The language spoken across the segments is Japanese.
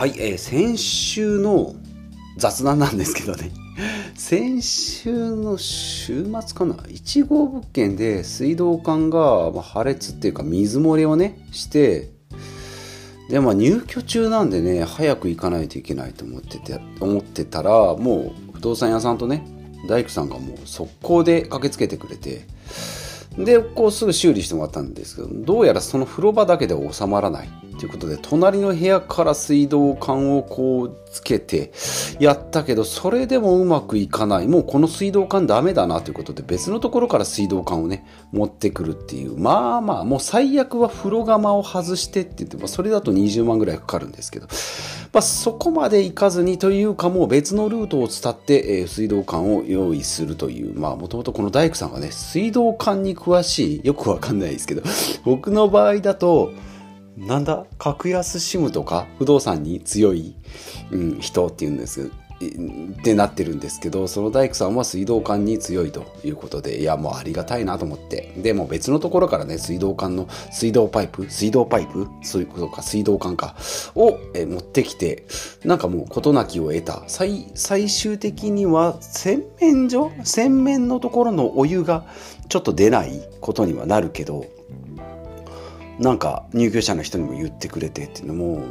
はい、えー、先週の雑談なんですけどね。先週の週末かな。1号物件で水道管が破裂っていうか水漏れをねしてでまあ入居中なんでね早く行かないといけないと思ってて思ってたらもう不動産屋さんとね大工さんがもう速攻で駆けつけてくれてでこうすぐ修理してもらったんですけどどうやらその風呂場だけで収まらないということで隣の部屋から水道管をこうつけてやったけどそれでもうまくいかない。もうこの水道管ダメだなということで別のところから水道管をね持ってくるっていう。まあまあもう最悪は風呂釜を外してって言って、まあ、それだと20万ぐらいかかるんですけど、まあ、そこまで行かずにというかもう別のルートを伝って、えー、水道管を用意するというまあもともとこの大工さんがね水道管に詳しいよくわかんないですけど 僕の場合だとなんだ格安シムとか不動産に強い、うん、人っていうんですってなってるんですけどその大工さんは水道管に強いということでいやもうありがたいなと思って。でも別のところからね水道管の水道パイプ水道パイプそういうことか水道管かをえ持ってきてなんかもう事なきを得た。最最終的には洗面所？洗面のところのお湯がちょっと出ないことにはなるけどなんか入居者の人にも言ってくれてっていうのも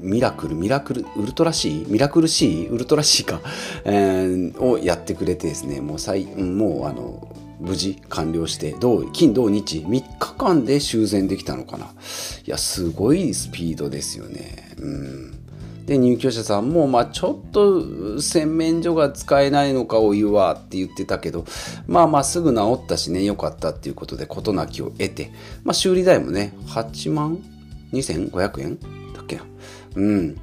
ミラクルミラクルウルトラシーミラクルシーウルトラシーか、えー、をやってくれてですねもう最もうあの無事完了して土金土日3日間で修繕できたのかな。いやすごいスピードですよね。うん。で入居者さんも、まあ、ちょっと洗面所が使えないのかお湯はって言ってたけどまあまあすぐ治ったしねよかったっていうことで事なきを得て、まあ、修理代もね8万？2500円？だっけな？うん。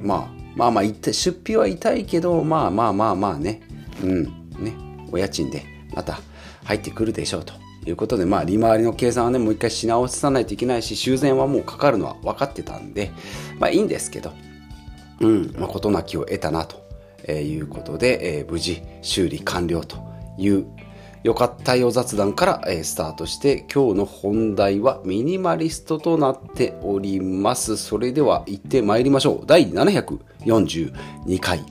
まあまあまあ出費は痛いけどまあまあまあまあね。うん。ね。お家賃でまた入ってくるでしょうと。いうことで、まあ、利回りの計算はね、もう一回し直さないといけないし、修繕はもうかかるのは分かってたんで、まあいいんですけど、うん、まあ、事なきを得たなということで、えー、無事修理完了というよかったよ雑談から、えー、スタートして今日の本題はミニマリストとなっております。それでは行ってまいりましょう。第742回。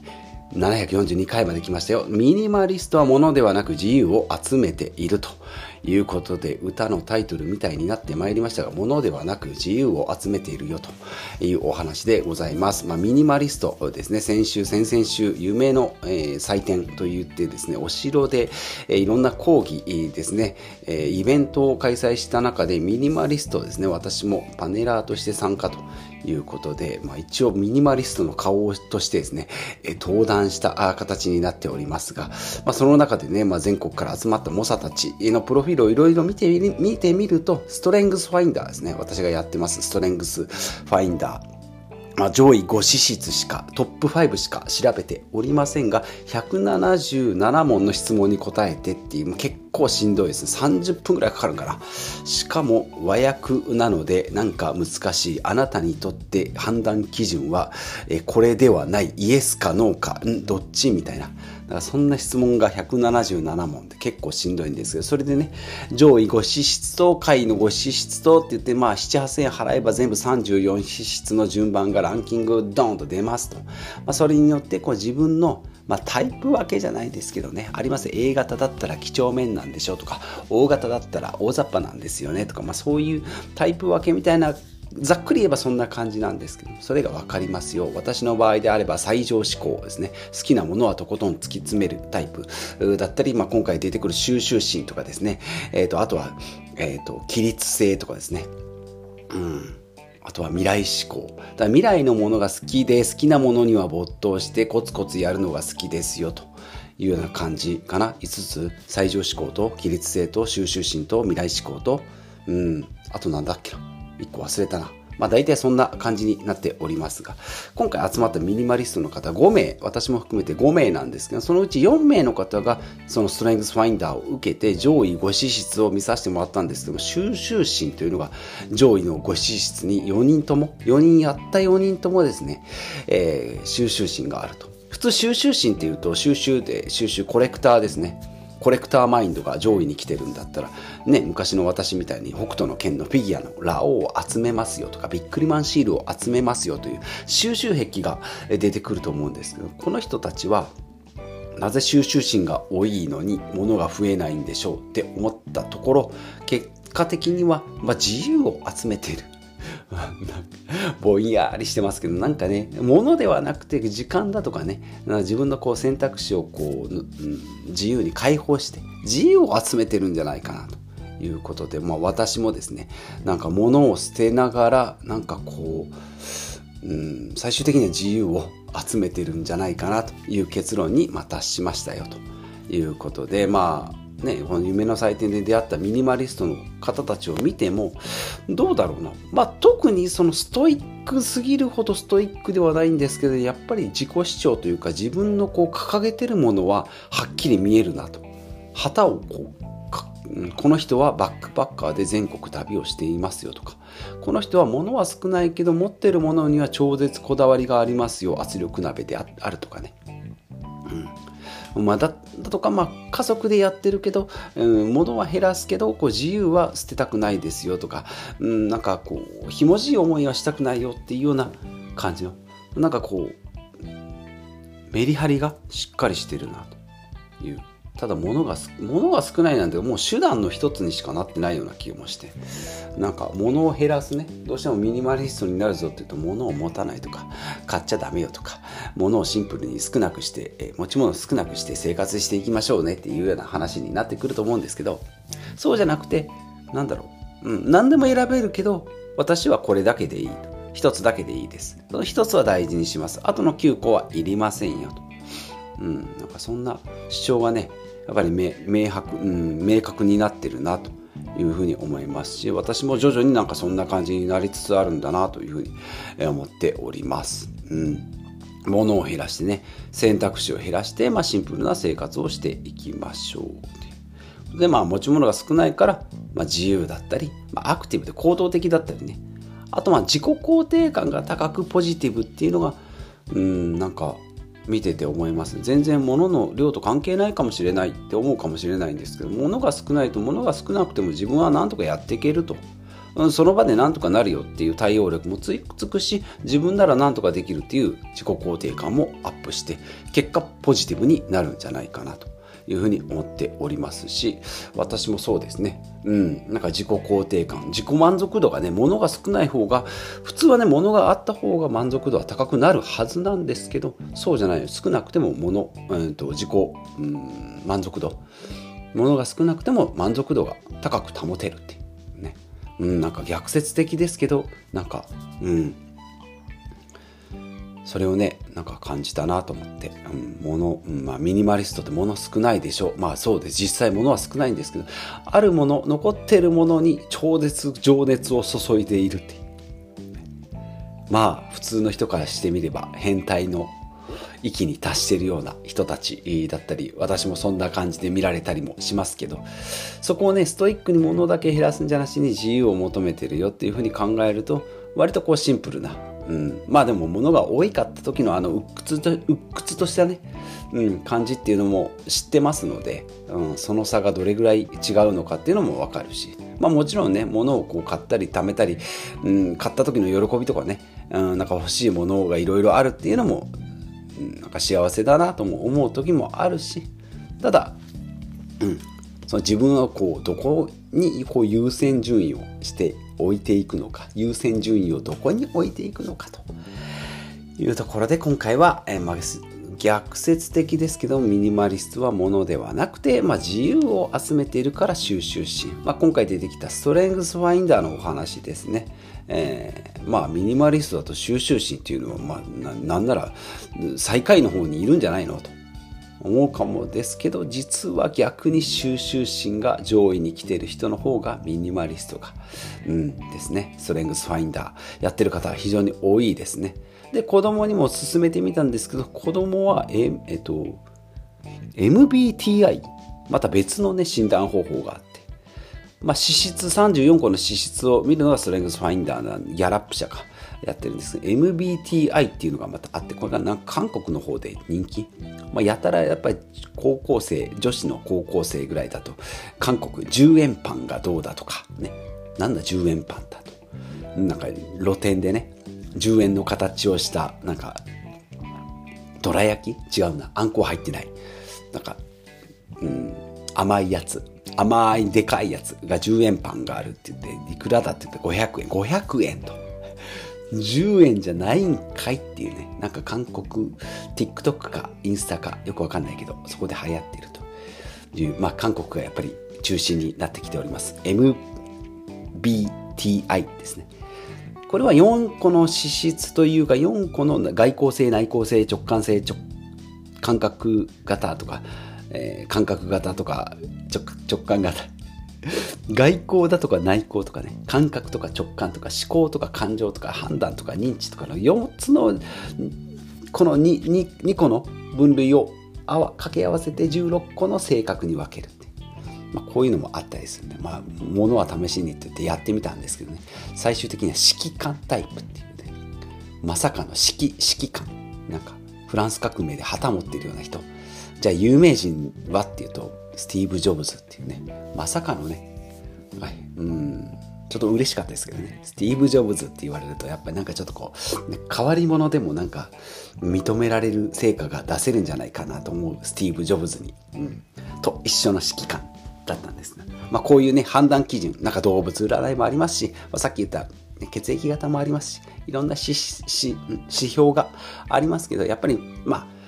742回まで来ましたよ。ミニマリストは物ではなく自由を集めているということで歌のタイトルみたいになってまいりましたが物ではなく自由を集めているよというお話でございます、まあ、ミニマリストですね。先週先々週夢の、えー、祭典といってですねお城で、えー、いろんな講義ですね、えー、イベントを開催した中でミニマリストですね私もパネラーとして参加ということで、まあ、一応ミニマリストの顔としてですね、え登壇した形になっておりますが、まあ、その中でね、まあ、全国から集まった猛者たちのプロフィールをいろいろ見て見てみると、ストレングスファインダーですね。私がやってます、ストレングスファインダー。まあ、上位5資質しかトップ5しか調べておりませんが177問の質問に答えてっていう結構しんどいです。ね30分ぐらいかかるからしかも和訳なのでなんか難しい。あなたにとって判断基準はえこれではない。イエスかノーかん？どっち？みたいな。からそんな質問が177問で結構しんどいんですけど、それでね、上位5資質と下位の5資質とって言って、まあ7、8000円払えば全部34資質の順番がランキングドーンと出ますと。まあ、それによってこう自分のまあ、タイプ分けじゃないですけどね、あります。A 型だったら几帳面なんでしょうとか、O 型だったら大雑把なんですよねとか、まあ、そういうタイプ分けみたいなざっくり言えばそんな感じなんですけどそれが分かりますよ。私の場合であれば最上志向ですね。好きなものはとことん突き詰めるタイプだったり、まあ、今回出てくる収集心とかですね、えーと、あとは、えーと、と規律性とかですね。うん。あとは未来志向。だ未来のものが好きで好きなものには没頭してコツコツやるのが好きですよと。いうような感じかな。5つ。最上志向と規律性と収集心と未来志向と、うん、あとなんだっけな。1個忘れたな。まあ大体そんな感じになっておりますが、今回集まったミニマリストの方5名、私も含めて5名なんですけど、そのうち4名の方がそのストレングスファインダーを受けて上位5資質を見させてもらったんですけども、収集心というのが上位の5資質に4人とも、4人やった4人ともですね、えー、収集心があると。普通収集心っていうと収集で収集コレクターですね。コレクターマインドが上位に来てるんだったら、ね、昔の私みたいに北斗の拳のフィギュアのラオウを集めますよとかビックリマンシールを集めますよという収集癖が出てくると思うんですけどこの人たちはなぜ収集心が多いのに物が増えないんでしょうって思ったところ結果的には、まあ、自由を集めている。ぼんやりしてますけどなんかね物ではなくて時間だとかね自分のこう選択肢をこう、自由に解放して自由を集めてるんじゃないかなということで、まあ、私もですねなんか物を捨てながらなんかこう、うん、最終的には自由を集めてるんじゃないかなという結論にま達しましたよということでまあね、この夢の祭典で出会ったミニマリストの方たちを見てもどうだろうな、まあ、特にそのストイックすぎるほどストイックではないんですけどやっぱり自己主張というか自分のこう掲げてるものははっきり見えるなと。旗をこうこの人はバックパッカーで全国旅をしていますよとか。この人は物は少ないけど持ってるものには超絶こだわりがありますよ。圧力鍋であるとかね、うん。まあ、だとか、まあ、家族でやってるけど、うん、物は減らすけどこう自由は捨てたくないですよとか、うん、なんかこうひもじい思いはしたくないよっていうような感じのなんかこうメリハリがしっかりしてるなというただ物が物が少ないなんてもう手段の一つにしかなってないような気もして。なんか物を減らすね。どうしてもミニマリストになるぞって言うと物を持たないとか買っちゃダメよとか物をシンプルに少なくしてえ持ち物少なくして生活していきましょうねっていうような話になってくると思うんですけどそうじゃなくてなんだろう、うん、何でも選べるけど私はこれだけでいい一つだけでいいです。その一つは大事にします。あとの9個はいりませんよと。うん、なんかそんな主張がねやっぱり明白、うん、明確になってるなというふうに思いますし私も徐々になんかそんな感じになりつつあるんだなというふうに思っております。うん。物を減らしてね選択肢を減らして、まあ、シンプルな生活をしていきましょう。でまあ持ち物が少ないから、まあ、自由だったり、まあ、アクティブで行動的だったりね。あとまあ自己肯定感が高くポジティブっていうのがうんなんか見てて思います全然物の量と関係ないかもしれないって思うかもしれないんですけど物が少ないと物が少なくても自分は何とかやっていけると、うん、その場で何とかなるよっていう対応力もつくし自分なら何とかできるっていう自己肯定感もアップして結果ポジティブになるんじゃないかなと。いうふうに思っておりますし私もそうですね。うん。なんか自己肯定感。自己満足度がね物が少ない方が普通はね物があった方が満足度は高くなるはずなんですけどそうじゃない少なくても物、うんと、自己、うん、満足度。物が少なくても満足度が高く保てるっていうね、うん、なんか逆説的ですけどなんかうん。それをねなんか感じたなと思って、うん、物、うんまあ、ミニマリストって物少ないでしょう。まあそうです実際物は少ないんですけどあるもの残ってるものに超絶情熱を注いでいるっていう。まあ普通の人からしてみれば変態の域に達しているような人たちだったり私もそんな感じで見られたりもしますけどそこをねストイックに物だけ減らすんじゃなしに自由を求めてるよっていうふうに考えると割とこうシンプルなうん、まあでも物が多いかった時のあの鬱屈と鬱屈としたね、うん、感じっていうのも知ってますので、うん、その差がどれぐらい違うのかっていうのも分かるし、まあ、もちろんね物をこう買ったり貯めたり、うん、買った時の喜びとかね、うん、なんか欲しいものがいろいろあるっていうのも、うん、なんか幸せだなとも思う時もあるし。ただ、うん、その自分はこうどこにこう優先順位をして置いていくのか優先順位をどこに置いていくのかというところで今回は、えまあ、逆説的ですけどミニマリストはものではなくて、まあ、自由を集めているから収集心、まあ、今回出てきたストレングスファインダーのお話ですね、えー、まあミニマリストだと収集心っていうのは、まあ、なんなら最下位の方にいるんじゃないのと思うかもですけど実は逆に収集心が上位に来てる人の方がミニマリストが、うんですね。ストレングスファインダーやってる方は非常に多いですね。で子供にも勧めてみたんですけど子供はええっと MBTI また別のね診断方法があってまあ、脂質34個の脂質を見るのがストレングスファインダーなギャラップ社か。やってるんです。MBTI っていうのがまたあってこれがなんか韓国の方で人気、まあ、やたらやっぱり高校生女子の高校生ぐらいだと韓国10円パンがどうだとかね。なんだ10円パンだと。なんか露店でね10円の形をしたなんかどら焼き？違うな。あんこ入ってない。なんか、うん、甘いやつ。甘いでかいやつが10円パンがあるって言っていくらだって言って500円。500円と。10円じゃないんかいっていうねなんか韓国 TikTok かインスタかよくわかんないけどそこで流行っているというまあ韓国がやっぱり中心になってきております。MBTI ですね。これは4個の資質というか4個の外交性内向性直感性直感覚型とか、えー、感覚型とか直感型。外交だとか内向とかね感覚とか直感とか思考とか感情とか判断とか認知とかの4つのこの 2, 2, 2個の分類を掛け合わせて16個の性格に分けるってまあ、こういうのもあったりするんで、まあ、ものは試しにって言ってやってみたんですけどね、最終的には指揮官タイプっていうね、まさかの指揮、指揮官。なんか、フランス革命で旗持ってるような人。じゃあ、有名人はっていうと、スティーブ・ジョブズっていうね、まさかのね、はい、うん、ちょっと嬉しかったですけどね、スティーブ・ジョブズって言われると、やっぱりなんかちょっとこう、ね、変わり者でもなんか認められる成果が出せるんじゃないかなと思うスティーブ・ジョブズに、うん、と一緒の指揮官だったんですね。まあ、こういうね、判断基準、なんか動物占いもありますし、まあ、さっき言った、ね、血液型もありますし、いろんな指標がありますけど、やっぱり、まあ、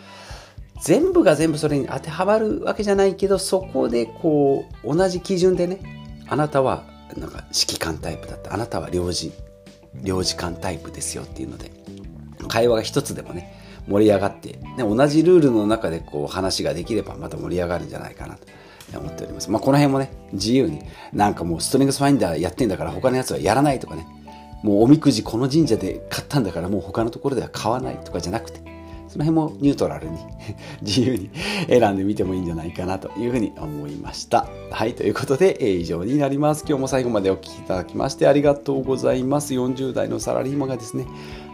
全部が全部それに当てはまるわけじゃないけど、そこでこう、同じ基準でね、あなたはなんか指揮官タイプだった、あなたは領事、領事官タイプですよっていうので、会話が一つでもね、盛り上がって、ね、同じルールの中でこう話ができればまた盛り上がるんじゃないかなと。思っております。まあ、この辺もね、自由に、なんかもうストリングスファインダーやってんだから他のやつはやらないとかね、もうおみくじこの神社で買ったんだからもう他のところでは買わないとかじゃなくて、その辺もニュートラルに 自由に選んでみてもいいんじゃないかなというふうに思いました。はい、ということで、え以上になります。今日も最後までお聴きいただきましてありがとうございます。40代のサラリーマンがですね、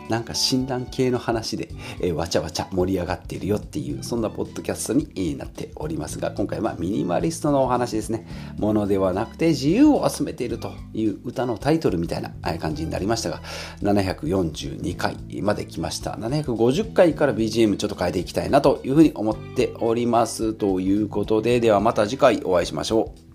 なんか診断系の話で、え、わちゃわちゃ盛り上がっているよっていう、そんなポッドキャストになっておりますが、今回はミニマリストのお話ですね。ものではなくて自由を集めているという歌のタイトルみたいな感じになりましたが、742回まで来ました。750回から BGM ちょっと変えていきたいなというふうに思っております。ということで、ではまた次回お会いしましょう。